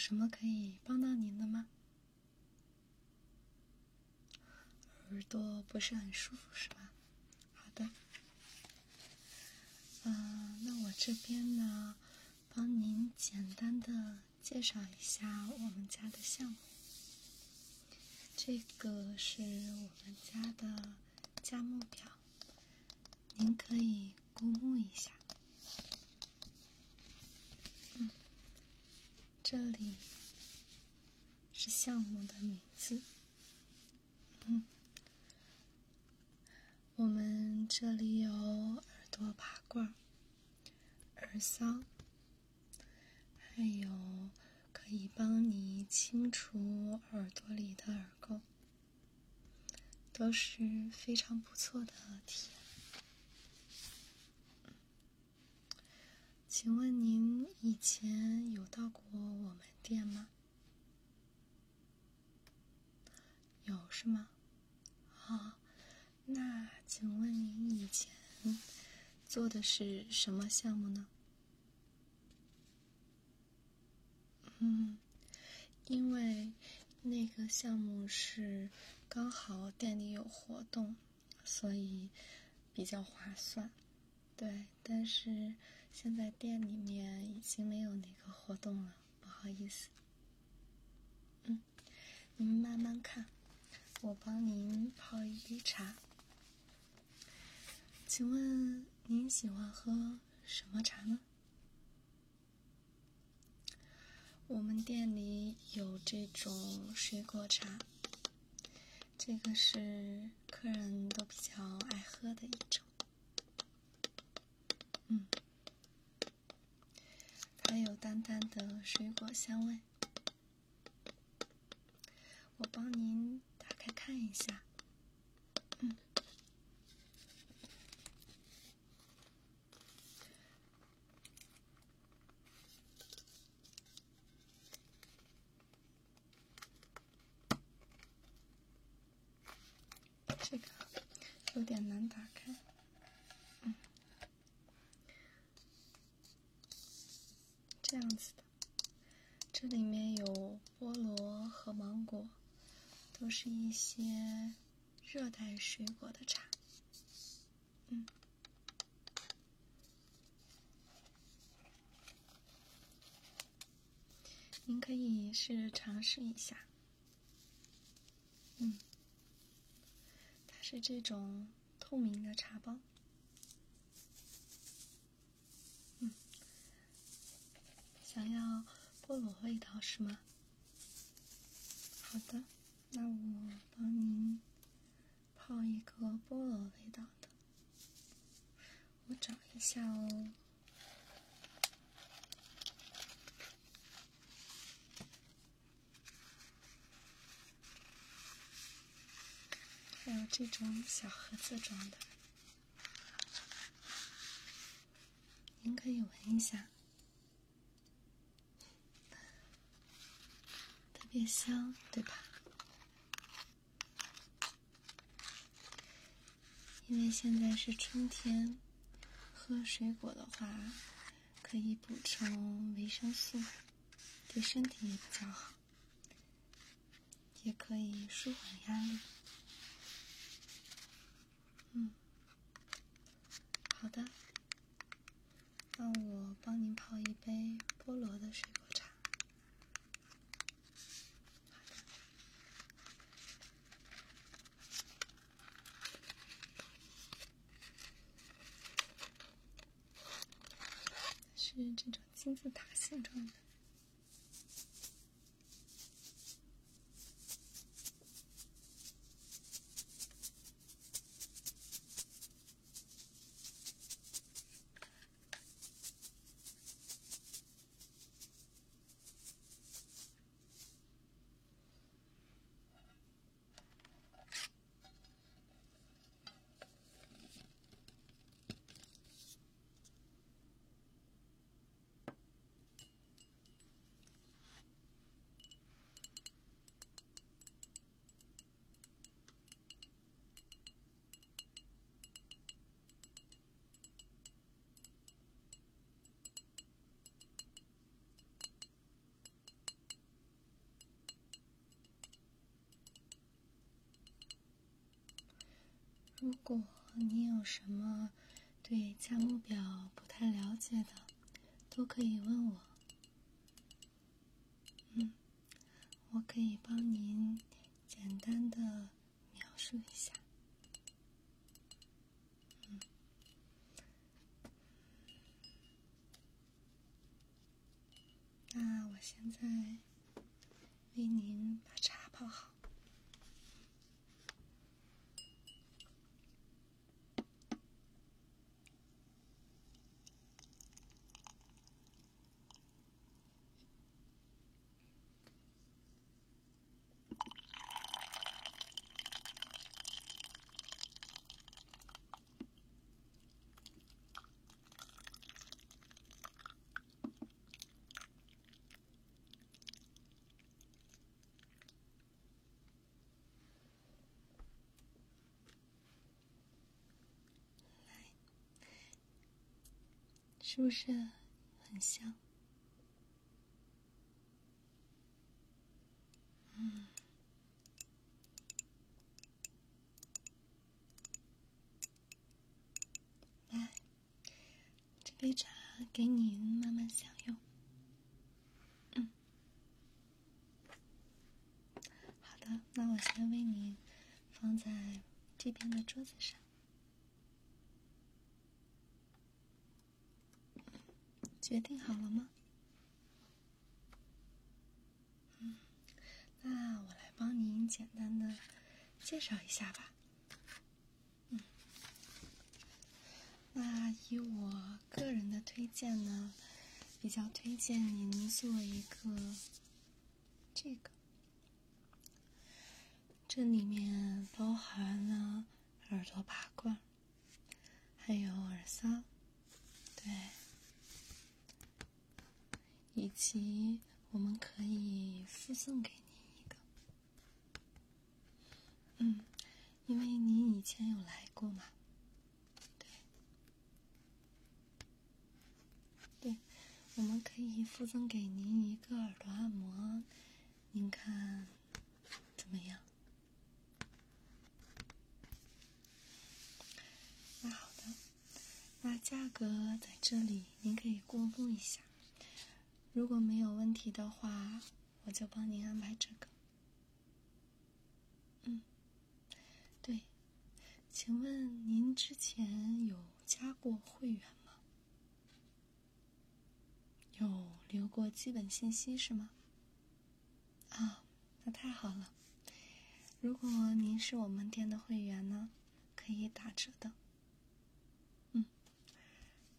什么可以帮到您的吗？耳朵不是很舒服是吧？好的。嗯，那我这边呢，帮您简单的介绍一下我们家的项目。这个是我们家的价目表，您可以过目一下。这里是项目的名字。嗯，我们这里有耳朵拔罐、耳骚，还有。可以帮你清除耳朵里的耳垢，都是非常不错的体验。请问您以前有到过我们店吗？有是吗？啊，那请问您以前做的是什么项目呢？嗯，因为那个项目是刚好店里有活动，所以比较划算。对，但是现在店里面已经没有那个活动了，不好意思。嗯，您慢慢看，我帮您泡一杯茶。请问您喜欢喝什么茶呢？我们店里有这种水果茶，这个是客人都比较爱喝的一种。嗯，还有淡淡的水果香味。我帮您打开看一下。嗯。这个有点难打开，嗯，这样子的，这里面有菠萝和芒果，都是一些热带水果的茶，嗯，您可以试着尝试一下，嗯。它是这种透明的茶包，嗯，想要菠萝味道是吗？好的，那我帮您泡一个菠萝味道的，我找一下哦。还有这种小盒子装的，您可以闻一下，特别香，对吧？因为现在是春天，喝水果的话可以补充维生素，对身体也比较好，也可以舒缓压力。嗯，好的。那我帮您泡一杯菠萝的水茶。好的。是这种金字塔形状的。如果你有什么对价目表不太了解的，都可以问我。嗯，我可以帮您简单的描述一下。嗯，那我现在为您把茶泡好。是不是很香？嗯，来，这杯茶给你慢慢享用。嗯，好的，那我先为你放在这边的桌子上。决定好了吗？嗯，那我来帮您简单的介绍一下吧。嗯，那以我个人的推荐呢，比较推荐您做一个这个，这里面包含了耳朵拔罐，还有耳塞，对。以及我们可以附送给您一个，嗯，因为您以前有来过嘛，对，对，我们可以附赠给您一个耳朵按摩，您看怎么样？那好的，那价格在这里，您可以过目一下。如果没有问题的话，我就帮您安排这个。嗯，对，请问您之前有加过会员吗？有留过基本信息是吗？啊，那太好了。如果您是我们店的会员呢，可以打折的。嗯，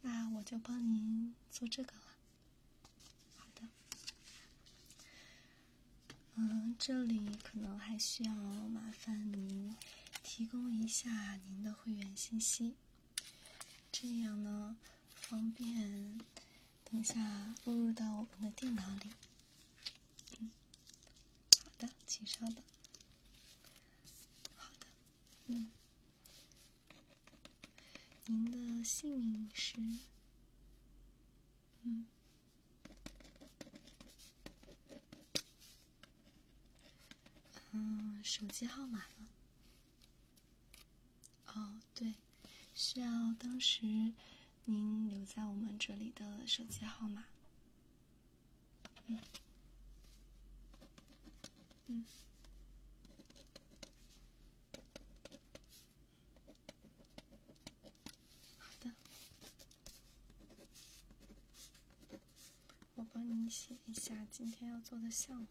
那我就帮您做这个了。嗯，这里可能还需要麻烦您提供一下您的会员信息，这样呢方便等下录入到我们的电脑里。嗯，好的，请稍等。好的，嗯，您的姓名是？嗯。手机号码呢？哦，对，需要当时您留在我们这里的手机号码。嗯，嗯，好的，我帮你写一下今天要做的项目。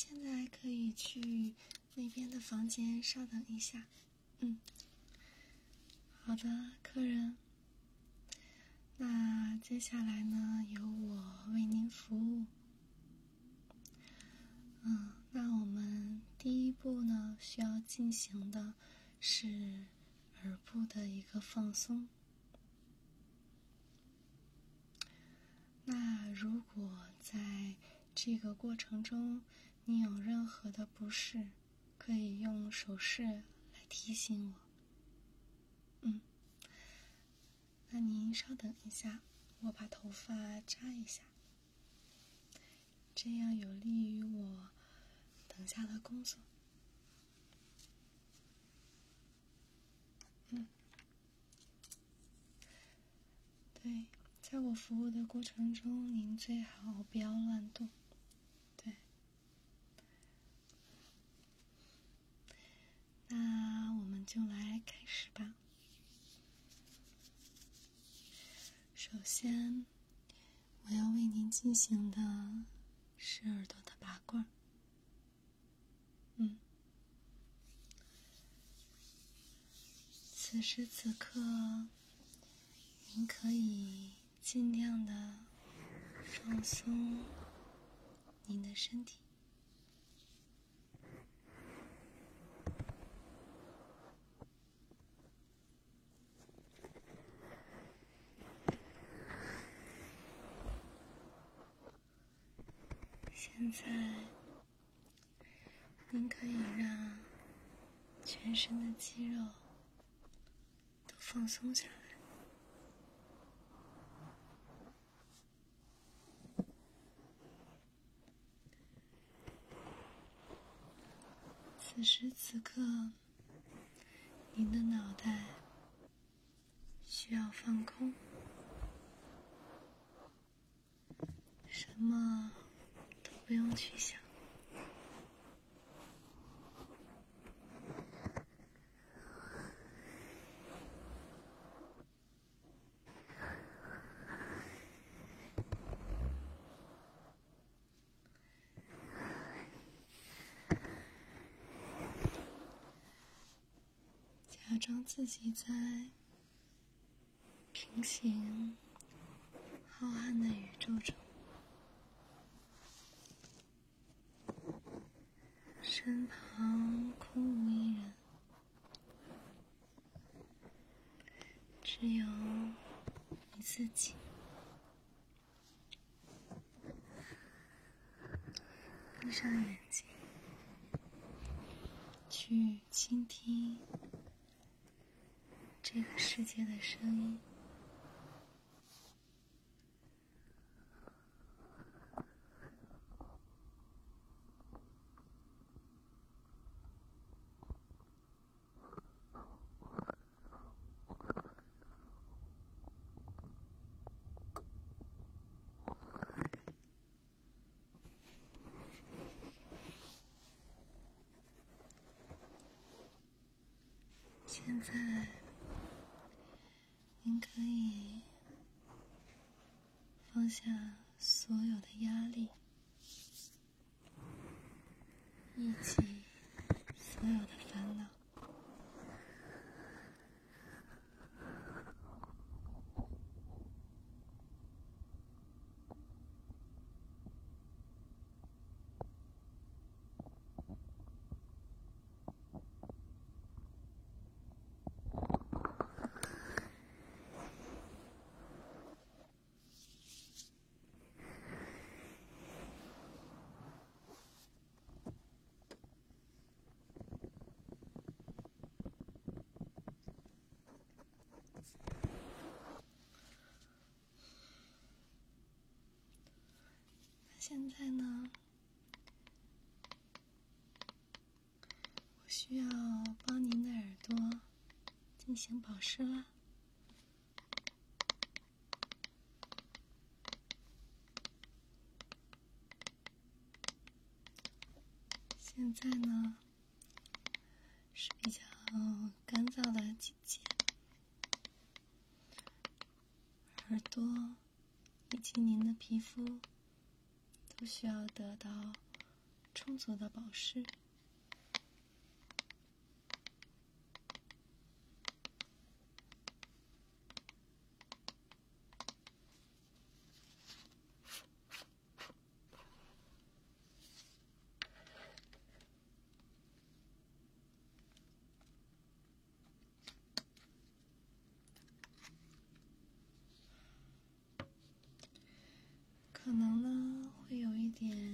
现在可以去那边的房间稍等一下。嗯，好的，客人。那接下来呢，由我为您服务。嗯，那我们第一步呢，需要进行的是耳部的一个放松。那如果在这个过程中，你有任何的不适，可以用手势来提醒我。嗯，那您稍等一下，我把头发扎一下，这样有利于我等下的工作。嗯，对，在我服务的过程中，您最好不要乱动。那我们就来开始吧。首先，我要为您进行的是耳朵的拔罐。嗯，此时此刻，您可以尽量的放松您的身体。现在，您可以让全身的肌肉都放松下来。此时此刻，您的脑袋需要放空，什么？去想，假装自己在平行浩瀚的宇宙中。身旁空无一人，只有你自己。闭上眼睛，去倾听这个世界的声音。现在，您可以放下所有的压力，以及所有的烦恼。现在呢，我需要帮您的耳朵进行保湿啦。现在呢是比较干燥的季节，耳朵以及您的皮肤。不需要得到充足的保湿。可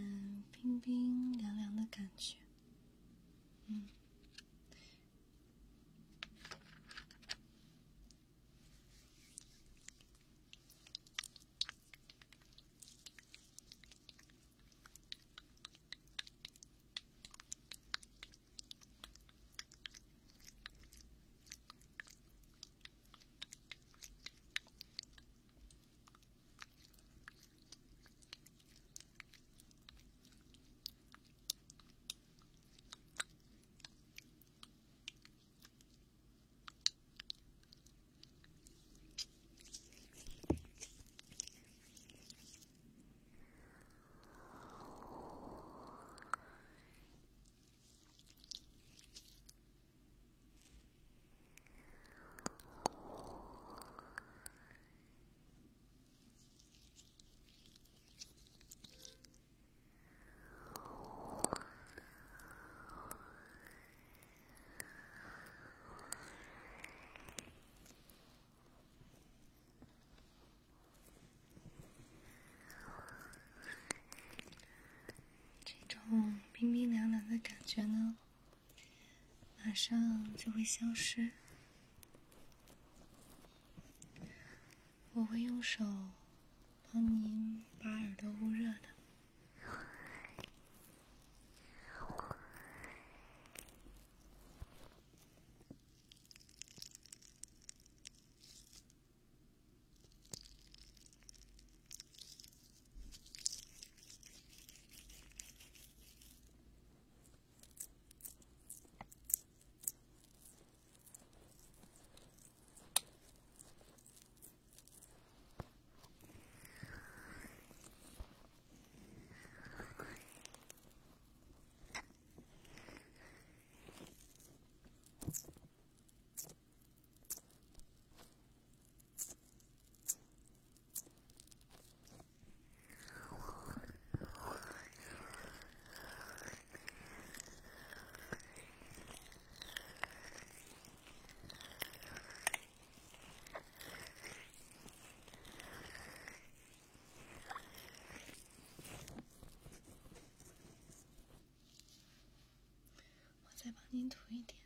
冰凉凉的感觉呢马上就会消失。我会用手帮您把耳朵捂热的。再帮您涂一点。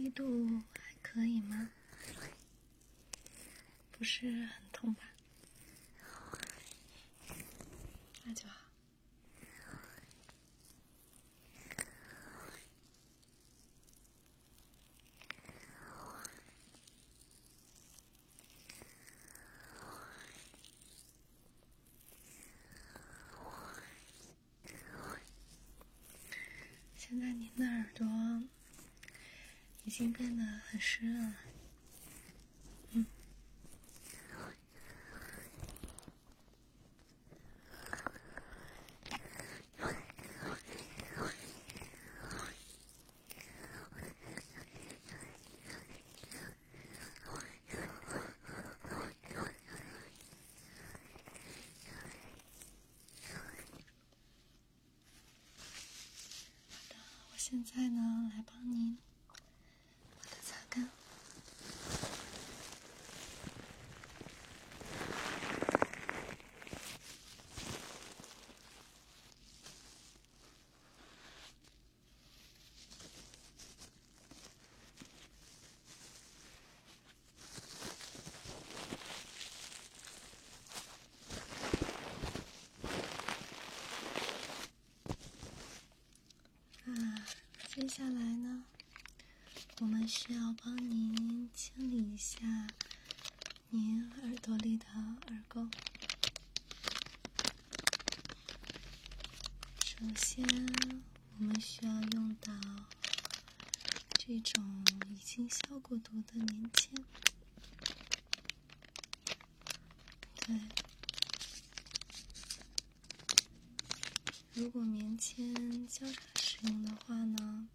力度还可以吗？不是很痛吧？那就好。现在您的耳朵。已经变得很湿润了，嗯。好的，我现在呢，来帮您。接接下来呢，我们需要帮您清理一下您耳朵里的耳垢。首先，我们需要用到这种已经消过毒的棉签。对，如果棉签交叉使用的话呢？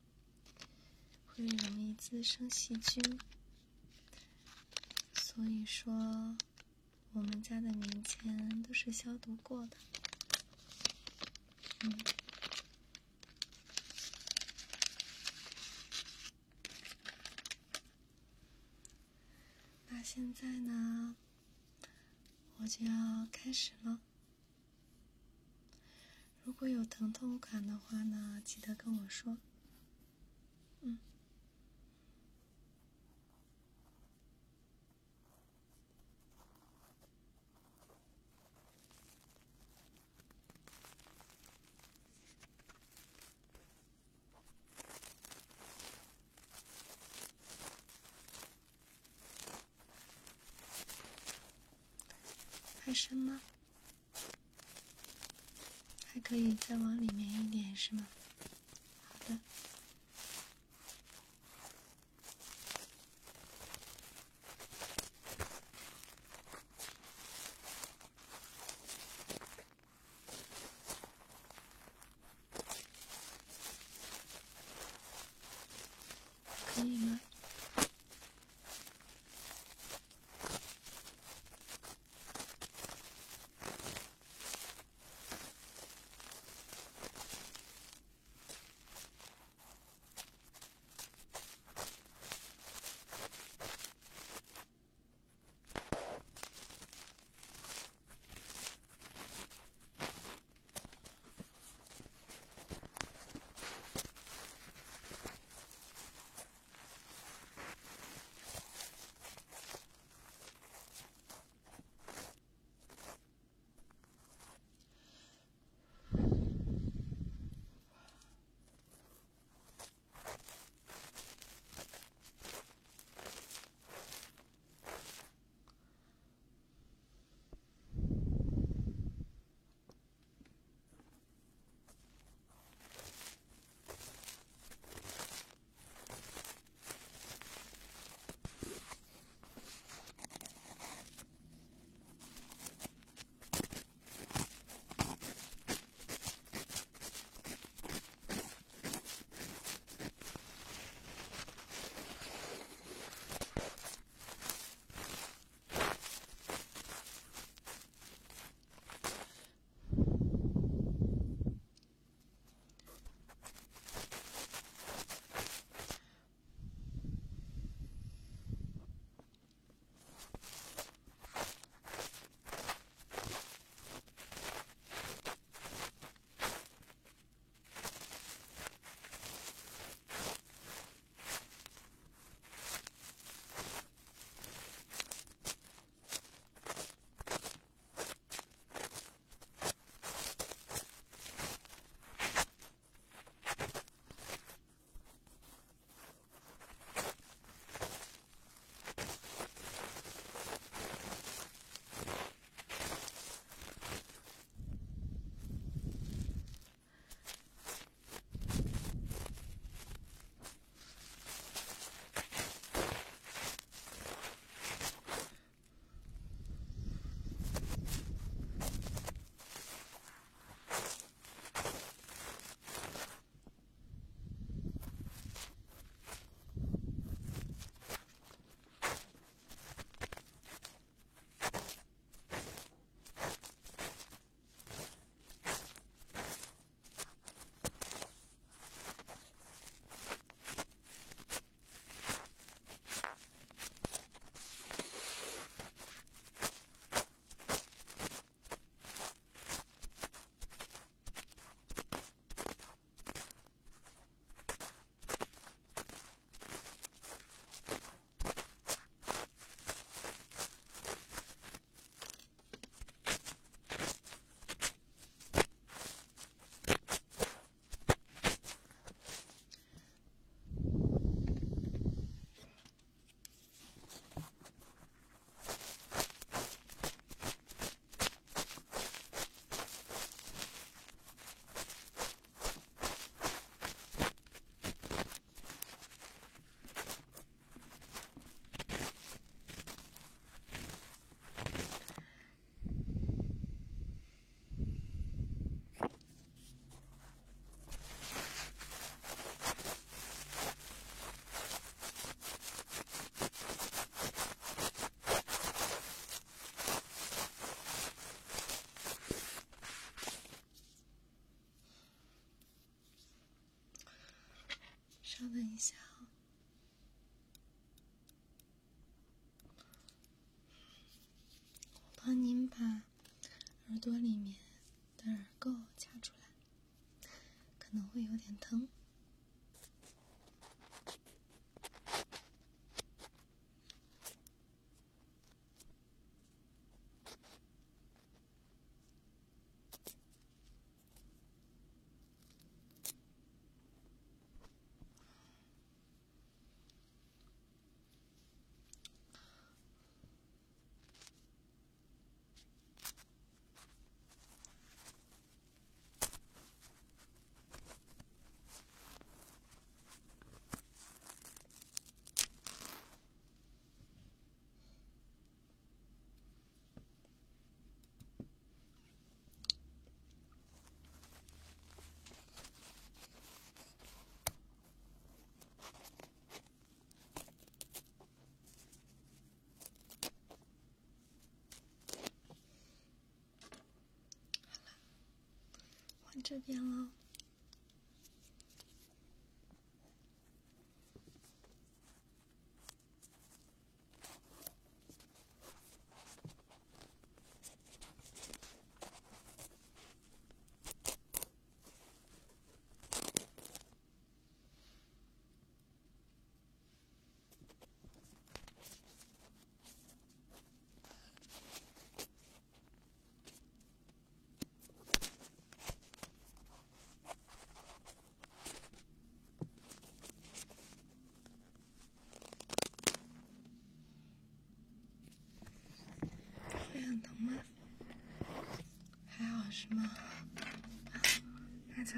会容易滋生细菌，所以说我们家的棉签都是消毒过的。嗯，那现在呢，我就要开始了。如果有疼痛感的话呢，记得跟我说。嗯。是吗？稍等一下啊，我帮您把耳朵里面的耳垢夹出来，可能会有点疼。这边了。还好是吗？那就。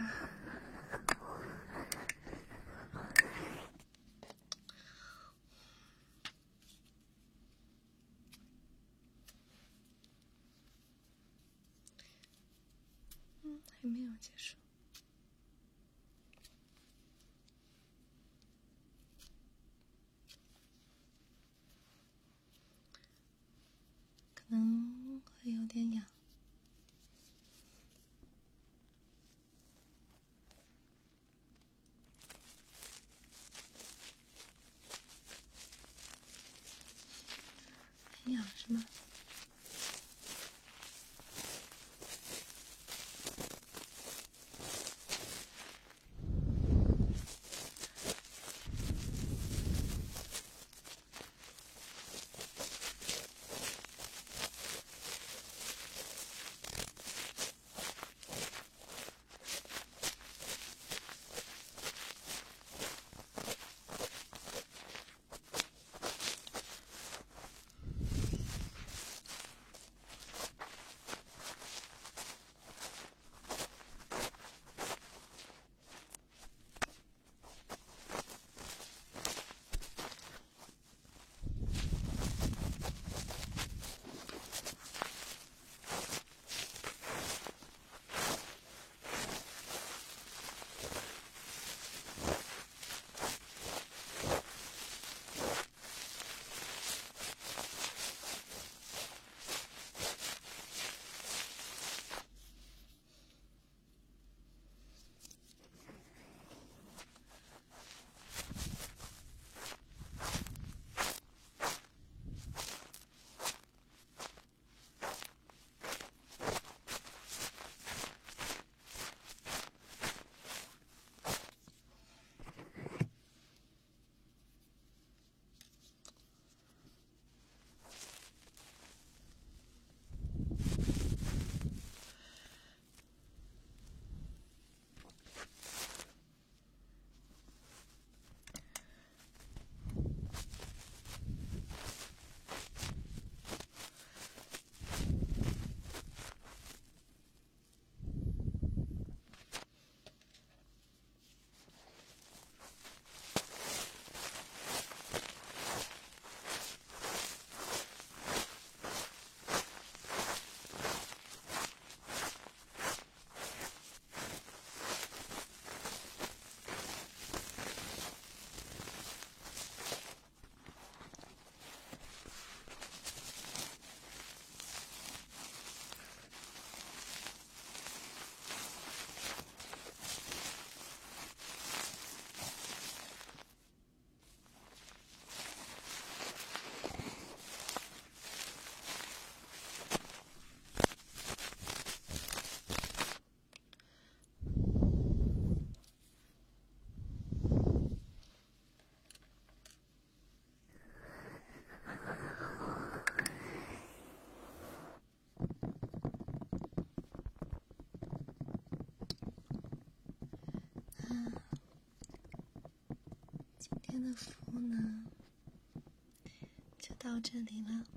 嗯，还没有结束。可能会有点痒。很痒是吗？天的服务呢，就到这里了。